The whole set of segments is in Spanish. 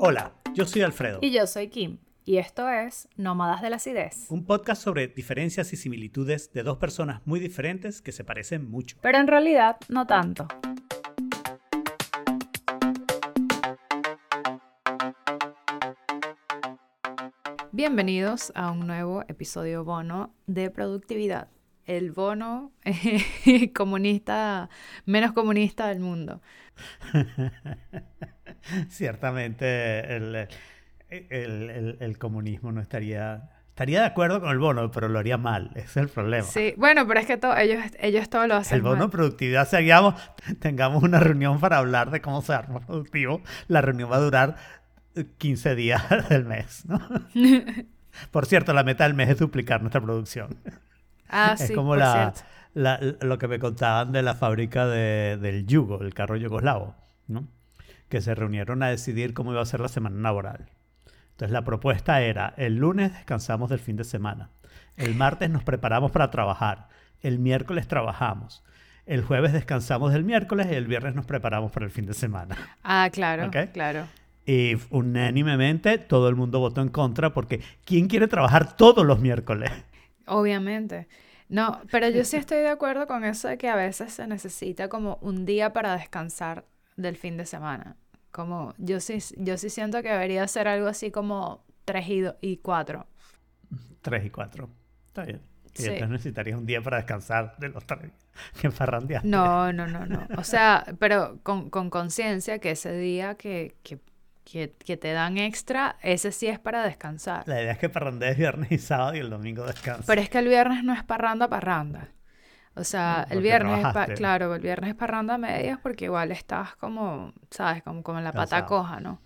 Hola, yo soy Alfredo. Y yo soy Kim. Y esto es Nómadas de la Acidez. Un podcast sobre diferencias y similitudes de dos personas muy diferentes que se parecen mucho. Pero en realidad no tanto. Bienvenidos a un nuevo episodio bono de productividad. El bono comunista, menos comunista del mundo. Ciertamente el, el, comunismo no estaría... Estaría de acuerdo con el bono, pero lo haría mal. Ese es el problema. Sí, bueno, pero es que todo, ellos, ellos todo lo hacen El bono productividad, si tengamos una reunión para hablar de cómo ser productivo, la reunión va a durar 15 días del mes, ¿no? por cierto, la meta del mes es duplicar nuestra producción. Ah, es sí, como la, lo que me contaban de la fábrica de, del yugo, el carro yugoslavo, ¿no? Que se reunieron a decidir cómo iba a ser la semana laboral. Entonces la propuesta era, el lunes descansamos del fin de semana, el martes nos preparamos para trabajar, el miércoles trabajamos, el jueves descansamos del miércoles y el viernes nos preparamos para el fin de semana. Ah, claro, claro. Y unánimemente todo el mundo votó en contra porque ¿quién quiere trabajar todos los miércoles? Obviamente. No, pero yo sí estoy de acuerdo con eso de que a veces se necesita como un día para descansar del fin de semana. Como yo sí, yo sí siento que debería ser algo así como 3 y, y 4. 3 y 4. Está bien. Y entonces necesitarías un día para descansar de los tres que farrandeaste. No, no, no, no. O sea, pero con conciencia que ese día que, que, que, que, te dan extra, ese sí es para descansar. La idea es que parrandees viernes y sábado y el domingo descansas. Pero es que el viernes no es parranda, parranda. O sea, el viernes, es claro, el viernes es parranda a medias porque igual estás como, ¿sabes? Como, como en la pata coja, ¿no?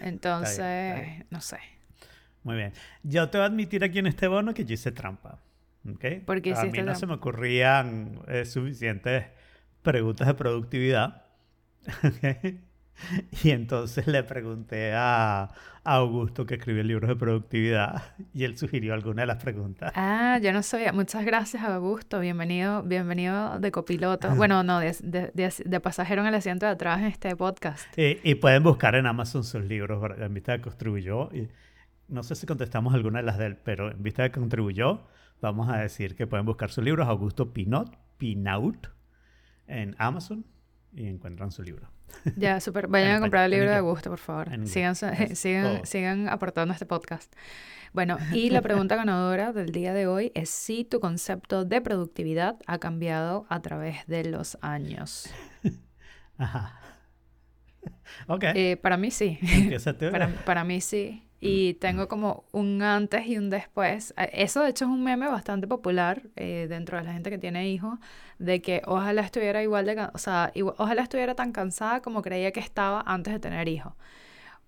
Entonces, no sé. Muy bien. Yo te voy a admitir aquí en este bono que yo hice trampa. ¿Ok? Porque a mí no se me ocurrían eh, suficientes preguntas de productividad. ¿Okay? Y entonces le pregunté a, Augusto, que escribió el libro de productividad, y él sugirió alguna de las preguntas. Ah, yo no sabía. Muchas gracias, Augusto. Bienvenido, bienvenido de copiloto. Bueno, no, de, de, pasajero en el asiento de atrás en este podcast. Y, pueden buscar en Amazon sus libros. En vista de contribuyó, y no sé si contestamos alguna de las de él, pero en vista de contribuyó, vamos a decir que pueden buscar sus libros, Augusto Pinot, Pinaut, en Amazon, y encuentran su libro. Ya, súper. Vayan a comprar el libro de Augusto, por favor. Sigan, sigan, sigan aportando a este podcast. Bueno, y la pregunta ganadora del día de hoy es si tu concepto de productividad ha cambiado a través de los años. Ajá. Ok. Eh, para mí sí. para, para mí sí. Y tengo como un antes y un después. Eso de hecho es un meme bastante popular eh, dentro de la gente que tiene hijos, de que ojalá estuviera igual de, o sea, ojalá estuviera tan cansada como creía que estaba antes de tener hijos.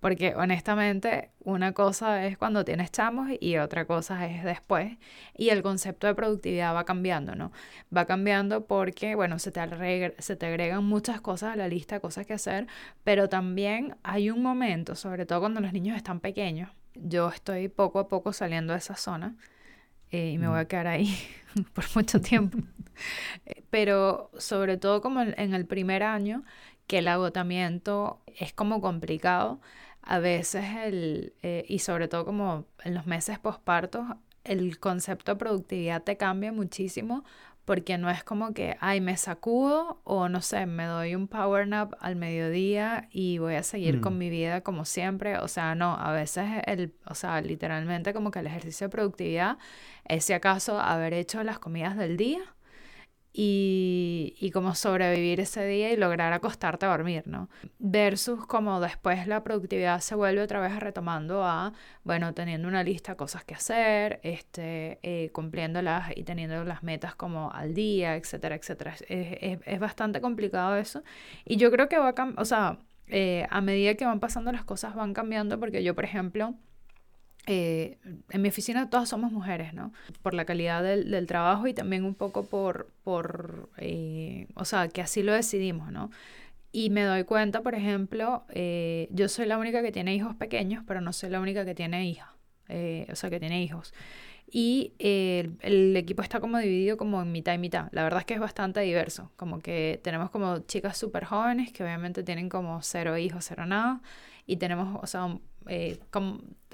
Porque honestamente, una cosa es cuando tienes chamos y otra cosa es después. Y el concepto de productividad va cambiando, ¿no? Va cambiando porque, bueno, se te, se te agregan muchas cosas a la lista cosas que hacer, pero también hay un momento, sobre todo cuando los niños están pequeños. Yo estoy poco a poco saliendo de esa zona eh, y me voy a mm. quedar ahí por mucho tiempo. pero sobre todo como en el primer año, que el agotamiento es como complicado a veces el, eh, y sobre todo como en los meses pospartos, el concepto de productividad te cambia muchísimo porque no es como que, ay, me sacudo o no sé, me doy un power nap al mediodía y voy a seguir con mm. mi vida como siempre. O sea, no, a veces el, o sea, literalmente como que el ejercicio de productividad es si acaso haber hecho las comidas del día y, y como sobrevivir ese día y lograr acostarte a dormir, ¿no? Versus como después la productividad se vuelve otra vez retomando a, bueno, teniendo una lista de cosas que hacer, este, eh, cumpliéndolas y teniendo las metas como al día, etcétera, etcétera. Es, es, bastante complicado eso. Y yo creo que va a o sea, eh, a medida que van pasando las cosas van cambiando porque yo, por ejemplo, eh, en mi oficina todas somos mujeres, ¿no? Por la calidad del, del trabajo y también un poco por, por eh, o sea, que así lo decidimos, ¿no? Y me doy cuenta, por ejemplo, eh, yo soy la única que tiene hijos pequeños, pero no soy la única que tiene hija, o sea, que tiene hijos. Y el, el, equipo está como dividido como en mitad y mitad. La verdad es que es bastante diverso. Como que tenemos como chicas súper jóvenes que obviamente tienen como cero hijos, cero nada y tenemos, o sea, eh,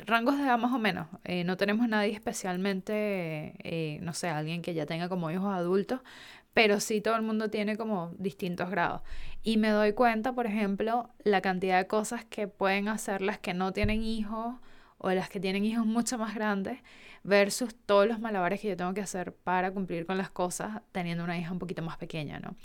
rangos de edad más o menos. Eh, no tenemos nadie especialmente, eh, no sé, alguien que ya tenga como hijos adultos, pero sí todo el mundo tiene como distintos grados. Y me doy cuenta, por ejemplo, la cantidad de cosas que pueden hacer las que no tienen hijos o las que tienen hijos mucho más grandes versus todos los malabares que yo tengo que hacer para cumplir con las cosas teniendo una hija un poquito más pequeña, ¿no?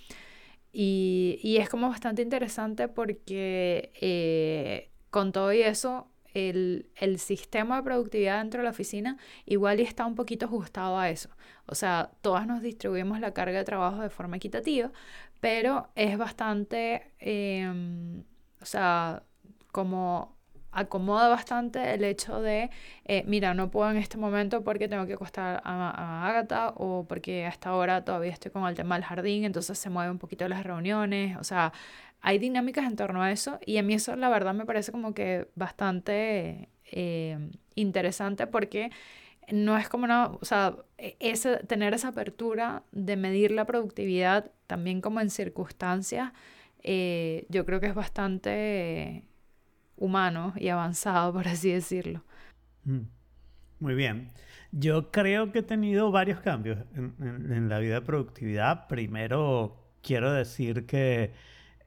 Y, y es como bastante interesante porque eh, con todo y eso, el, el, sistema de productividad dentro de la oficina igual está un poquito ajustado a eso. O sea, todas nos distribuimos la carga de trabajo de forma equitativa, pero es bastante, em, o sea, como acomoda bastante el hecho de, eh, mira, no puedo en este momento porque tengo que acostar a, a Agatha o porque hasta ahora todavía estoy con el tema del jardín, entonces se mueve un poquito las reuniones, o sea, hay dinámicas en torno a eso y a mí eso la verdad me parece como que bastante eh, interesante porque no es como una, o sea, e, ese, tener esa apertura de medir la productividad también como en circunstancias, eh, yo creo que es bastante humano y avanzado, por así decirlo. Mm. Muy bien. Yo creo que he tenido varios cambios en, la vida de productividad. Primero, quiero decir que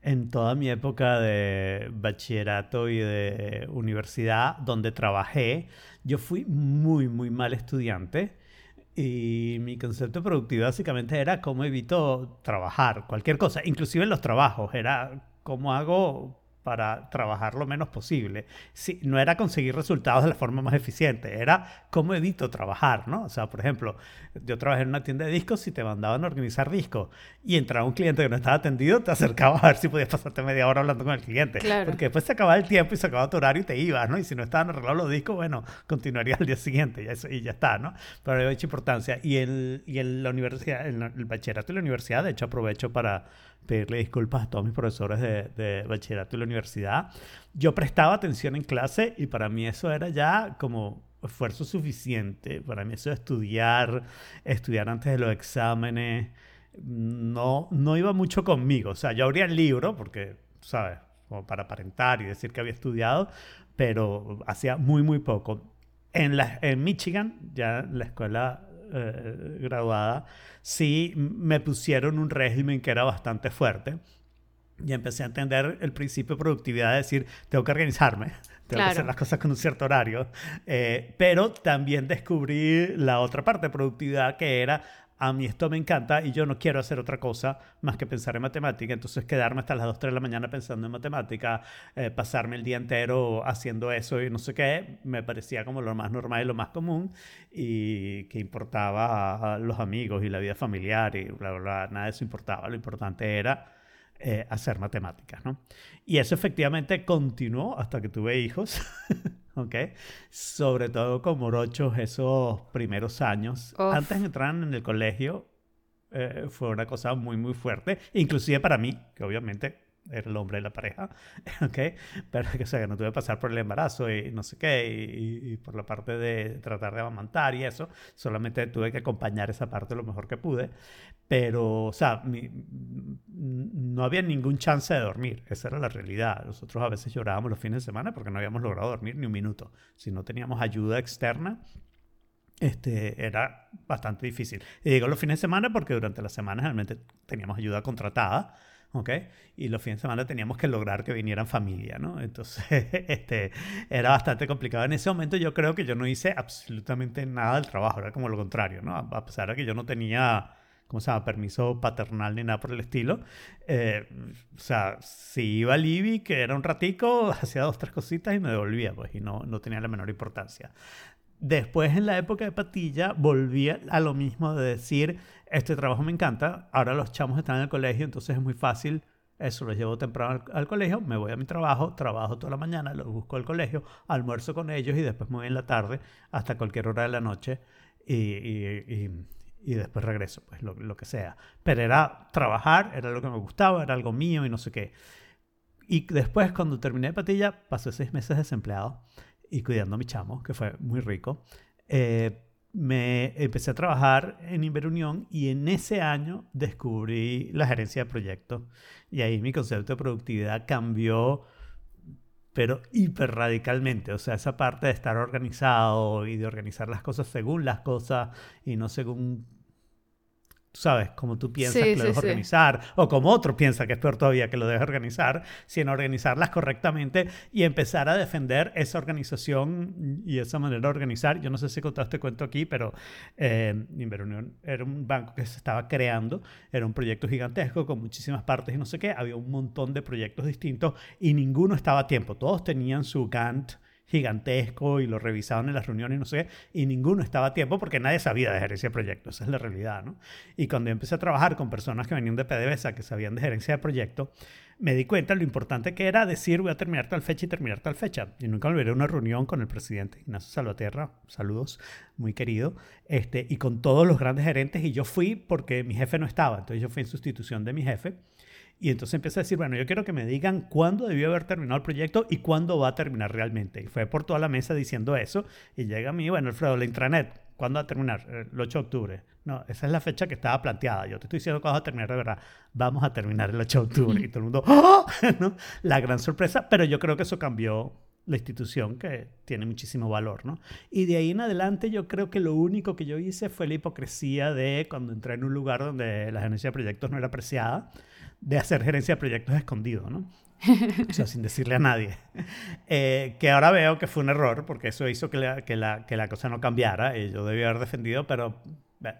en toda mi época de bachillerato y de universidad, donde trabajé, yo fui muy, muy mal estudiante. Y mi concepto de productividad básicamente era cómo evito trabajar, cualquier cosa, inclusive en los trabajos, era cómo hago para trabajar lo menos posible. Sí, no era conseguir resultados de la forma más eficiente, era cómo evito trabajar, ¿no? O sea, por ejemplo, yo trabajé en una tienda de discos y te mandaban a organizar discos y entraba un cliente que no estaba atendido, te acercabas a ver si podías pasarte media hora hablando con el cliente. Claro. Porque después se acababa el tiempo y se acababa tu horario y te ibas, ¿no? Y si no estaban arreglados los discos, bueno, continuaría al día siguiente y, eso, y ya está, ¿no? Pero hay mucha importancia. Y, el, y en la universidad, en el bachillerato y la universidad, de hecho, aprovecho para pedirle disculpas a todos mis profesores de, de bachillerato y la universidad. Yo prestaba atención en clase y para mí eso era ya como esfuerzo suficiente. Para mí eso de estudiar, estudiar antes de los exámenes, no, no iba mucho conmigo. O sea, yo abría el libro porque, ¿sabes? Como para aparentar y decir que había estudiado, pero hacía muy, muy poco. En, la, en Michigan, ya la escuela eh, graduada, sí me pusieron un régimen que era bastante fuerte. Y empecé a entender el principio de productividad, de decir, tengo que organizarme, tengo que hacer las cosas con un cierto horario. Eh, pero también descubrí la otra parte de productividad que era a mí esto me encanta y yo no quiero hacer otra cosa más que pensar en matemática. Entonces quedarme hasta las 2, 3 de la mañana pensando en matemática, eh, pasarme el día entero haciendo eso y no sé qué, me parecía como lo más normal y lo más común y que importaba a los amigos y la vida familiar y bla, bla, bla, nada de eso importaba. Lo importante era eh, hacer matemáticas, ¿no? Y eso efectivamente continuó hasta que tuve hijos. ¿ok? Sobre todo con morochos esos primeros años. Antes de entrar en el colegio eh, fue una cosa muy, muy fuerte, inclusive para mí, que obviamente era el hombre de la pareja, ¿ok? Pero que, o sea, que no tuve que pasar por el embarazo y no sé qué, y, por la parte de tratar de amamantar y eso, solamente tuve que acompañar esa parte lo mejor que pude, pero, o sea, no había ningún chance de dormir, esa era la realidad. Nosotros a veces llorábamos los fines de semana porque no habíamos logrado dormir ni un minuto. Si no teníamos ayuda externa, este, era bastante difícil. Y digo los fines de semana porque durante la semana realmente teníamos ayuda contratada, ¿ok? Y los fines de semana teníamos que lograr que vinieran familia, ¿no? Entonces, este, era bastante complicado. En ese momento yo creo que yo no hice absolutamente nada del trabajo, era como lo contrario, ¿no? A pesar de que yo no tenía... ¿cómo se llama? Permiso paternal ni nada por el estilo. Eh, o sea, si iba a Libby, que era un ratico, hacía dos, tres cositas y me devolvía, pues, y no, no tenía la menor importancia. Después, en la época de Patilla, volví a lo mismo de decir, este trabajo me encanta, ahora los chamos están en el colegio, entonces es muy fácil, eso los llevo temprano al, colegio, me voy a mi trabajo, trabajo toda la mañana, los busco al colegio, almuerzo con ellos y después me voy en la tarde hasta cualquier hora de la noche y, y, y, después regreso, pues lo, que sea. Pero era trabajar, era lo que me gustaba, era algo mío y no sé qué. Y después, cuando terminé de Patilla, pasé seis meses desempleado y cuidando a mi chamo, que fue muy rico. Eh, me empecé a trabajar en Inverunión y en ese año descubrí la gerencia de proyectos y ahí mi concepto de productividad cambió pero hiper radicalmente. O sea, esa parte de estar organizado y de organizar las cosas según las cosas y no según sabes, como tú piensas que lo debes organizar, o como otro piensa que es peor todavía que lo debes organizar, sino organizarlas correctamente y empezar a defender esa organización y esa manera de organizar. Yo no sé si contaste cuento aquí, pero eh, Inverunión era un banco que se estaba creando, era un proyecto gigantesco con muchísimas partes y no sé qué, había un montón de proyectos distintos y ninguno estaba a tiempo, todos tenían su Gantt gigantesco y lo revisaban en las reuniones, no sé, y ninguno estaba a tiempo porque nadie sabía de gerencia de proyectos, esa es la realidad, ¿no? Y cuando empecé a trabajar con personas que venían de PDVSA, que sabían de gerencia de proyectos, me di cuenta lo importante que era decir voy a terminar tal fecha y terminar tal fecha. Y nunca volveré a una reunión con el presidente Ignacio Salvatierra, saludos, muy querido, este, y con todos los grandes gerentes, y yo fui porque mi jefe no estaba, entonces yo fui en sustitución de mi jefe y entonces empecé a decir, bueno, yo quiero que me digan cuándo debió haber terminado el proyecto y cuándo va a terminar realmente. Y fue por toda la mesa diciendo eso. Y llega a mí, bueno, Alfredo, la intranet, ¿cuándo va a terminar? El 8 de octubre. No, esa es la fecha que estaba planteada. Yo te estoy diciendo cuándo va a terminar de verdad. Vamos a terminar el 8 de octubre. Y todo el mundo, ¡Oh! ¿no? La gran sorpresa. Pero yo creo que eso cambió la institución que tiene muchísimo valor, ¿no? Y de ahí en adelante yo creo que lo único que yo hice fue la hipocresía de cuando entré en un lugar donde la gerencia de proyectos no era apreciada, de hacer gerencia de proyectos escondido, ¿no? O sea, sin decirle a nadie. Eh, que ahora veo que fue un error, porque eso hizo que la, que la, que la cosa no cambiara y yo debía haber defendido, pero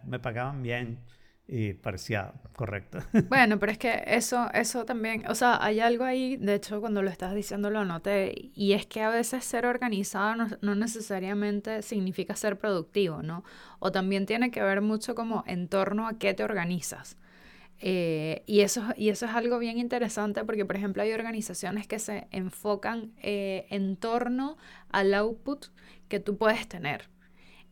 me pagaban bien y parecía correcto. Bueno, pero es que eso, eso también, o sea, hay algo ahí, de hecho cuando lo estás diciendo lo noté, y es que a veces ser organizado no, no, necesariamente significa ser productivo, ¿no? O también tiene que ver mucho como en torno a qué te organizas. Eh, y, eso, y eso es algo bien interesante porque, por ejemplo, hay organizaciones que se enfocan eh, en torno al output que tú puedes tener.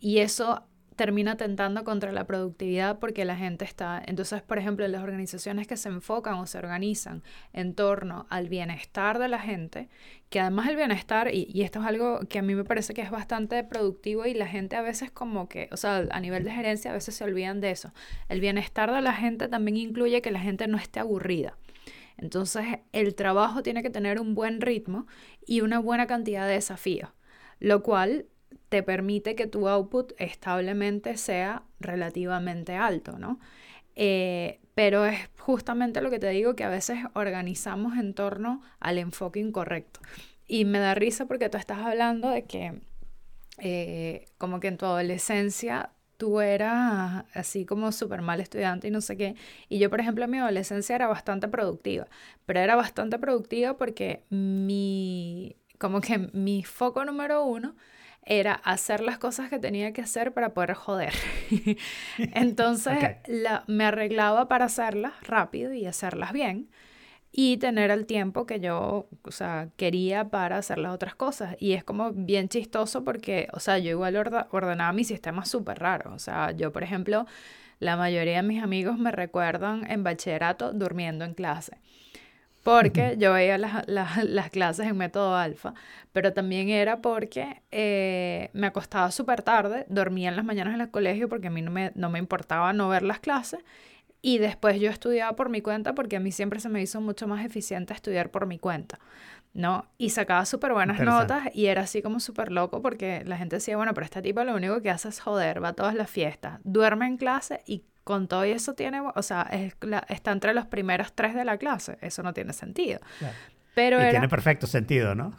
Y eso termina tentando contra la productividad porque la gente está, entonces, por ejemplo, las organizaciones que se enfocan o se organizan en torno al bienestar de la gente, que además el bienestar, y, y, esto es algo que a mí me parece que es bastante productivo y la gente a veces como que, o sea, a nivel de gerencia a veces se olvidan de eso. El bienestar de la gente también incluye que la gente no esté aburrida. Entonces, el trabajo tiene que tener un buen ritmo y una buena cantidad de desafíos, lo cual te permite que tu output establemente sea relativamente alto, ¿no? Eh, pero es justamente lo que te digo que a veces organizamos en torno al enfoque incorrecto. Y me da risa porque tú estás hablando de que eh, como que en tu adolescencia tú eras así como súper mal estudiante y no sé qué. Y yo, por ejemplo, en mi adolescencia era bastante productiva, pero era bastante productiva porque mi, como que mi foco número uno era hacer las cosas que tenía que hacer para poder joder. Entonces me arreglaba para hacerlas rápido y hacerlas bien y tener el tiempo que yo, o sea, quería para hacer las otras cosas. Y es como bien chistoso porque, o sea, yo igual ordenaba mi sistema súper raro. O sea, yo, por ejemplo, la mayoría de mis amigos me recuerdan en bachillerato durmiendo en clase porque yo veía las, las, clases en método alfa, pero también era porque eh, me acostaba súper tarde, dormía en las mañanas en el colegio porque a mí no me, no me importaba no ver las clases y después yo estudiaba por mi cuenta porque a mí siempre se me hizo mucho más eficiente estudiar por mi cuenta, ¿no? Y sacaba súper buenas notas y era así como súper loco porque la gente decía, bueno, pero este tipo lo único que hace es joder, va a todas las fiestas, duerme en clase y con todo eso tiene, o sea, está entre los primeros tres de la clase. Eso no tiene sentido. Pero y tiene perfecto sentido, ¿no?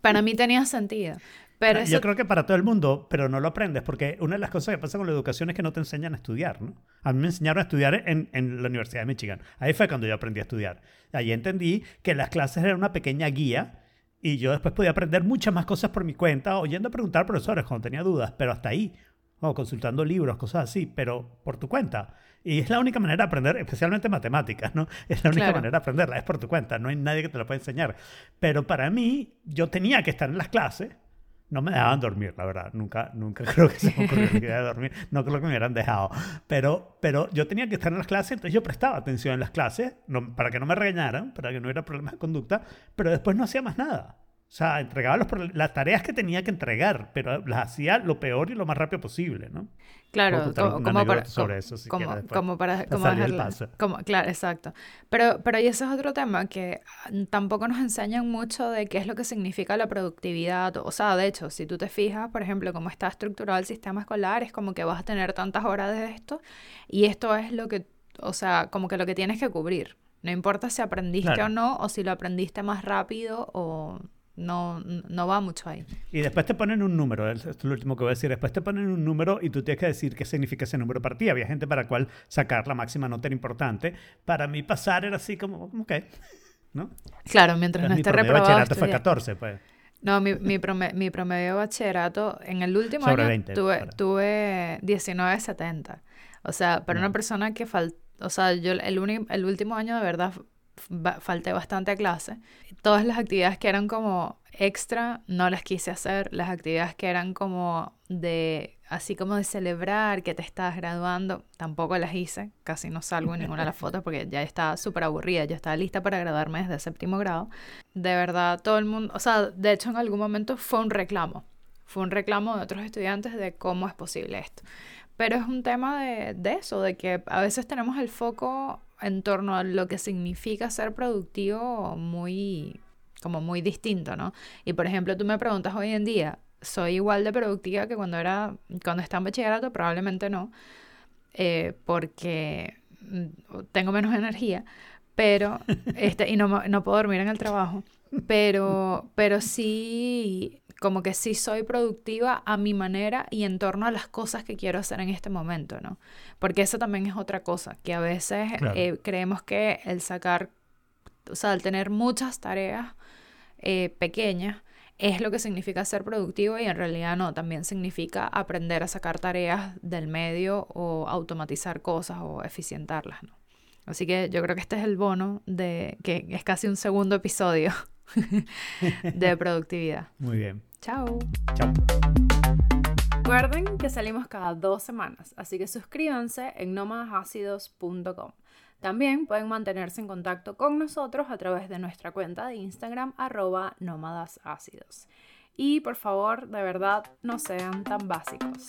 Para mí tenía sentido. Pero Yo creo que para todo el mundo, pero no lo aprendes, porque una de las cosas que pasa con la educación es que no te enseñan a estudiar, ¿no? A mí me enseñaron a estudiar en, en la Universidad de Michigan. Ahí fue cuando yo aprendí a estudiar. Ahí entendí que las clases eran una pequeña guía y yo después podía aprender muchas más cosas por mi cuenta, oyendo a preguntar a profesores cuando tenía dudas, pero hasta ahí o consultando libros, cosas así, pero por tu cuenta. Y es la única manera de aprender, especialmente matemáticas, ¿no? Es la única manera de aprenderla, es por tu cuenta, no hay nadie que te lo pueda enseñar. Pero para mí, yo tenía que estar en las clases, no me dejaban dormir, la verdad, nunca, nunca creo que se me ocurrió que iba a dormir, no creo que me hubieran dejado, pero, pero yo tenía que estar en las clases, entonces yo prestaba atención en las clases, no, para que no me regañaran, para que no hubiera problemas de conducta, pero después no hacía más nada. O sea, entregaba las tareas que tenía que entregar, pero las hacía lo peor y lo más rápido posible, ¿no? Claro, como, para, sobre eso, como, para, como claro, exacto. Pero, pero y ese es otro tema que tampoco nos enseñan mucho de qué es lo que significa la productividad. O sea, de hecho, si tú te fijas, por ejemplo, cómo está estructurado el sistema escolar, es como que vas a tener tantas horas de esto y esto es lo que, o sea, como que lo que tienes que cubrir. No importa si aprendiste o no, o si lo aprendiste más rápido o no, no va mucho ahí. Y después te ponen un número, esto es lo último que voy a decir. Después te ponen un número y tú tienes que decir qué significa ese número para ti. Había gente para la cual sacar la máxima nota era importante. Para mí pasar era así como, ok, ¿no? Claro, mientras no esté reprobado. Mi bachillerato fue 14, pues. No, mi, mi, promedio, mi promedio de bachillerato en el último año tuve, tuve 19.70. O sea, para una persona que faltó, o sea, yo el, el último año de verdad falté bastante a clase. Todas las actividades que eran como extra no las quise hacer. Las actividades que eran como de, así como de celebrar que te estás graduando, tampoco las hice. Casi no salgo en ninguna de las fotos porque ya estaba súper aburrida. Yo estaba lista para graduarme desde séptimo grado. De verdad, todo el mundo, o sea, de hecho en algún momento fue un reclamo. Fue un reclamo de otros estudiantes de cómo es posible esto. Pero es un tema de, de eso, de que a veces tenemos el foco en torno a lo que significa ser productivo muy, como muy distinto, ¿no? Y por ejemplo, tú me preguntas hoy en día, ¿soy igual de productiva que cuando era, cuando estaba en bachillerato? Probablemente no, eh, porque mm, tengo menos energía, pero, este, y no, no puedo dormir en el trabajo, pero, pero sí como que sí soy productiva a mi manera y en torno a las cosas que quiero hacer en este momento, ¿no? Porque eso también es otra cosa, que a veces eh, creemos que el sacar, o sea, el tener muchas tareas eh, pequeñas es lo que significa ser productivo y en realidad no, también significa aprender a sacar tareas del medio o automatizar cosas o eficientarlas, ¿no? Así que yo creo que este es el bono de que es casi un segundo episodio de productividad. Muy bien. Chao. Chao. Recuerden que salimos cada dos semanas, así que suscríbanse en nómadasácidos.com. También pueden mantenerse en contacto con nosotros a través de nuestra cuenta de Instagram arroba nómadas Y por favor, de verdad, no sean tan básicos.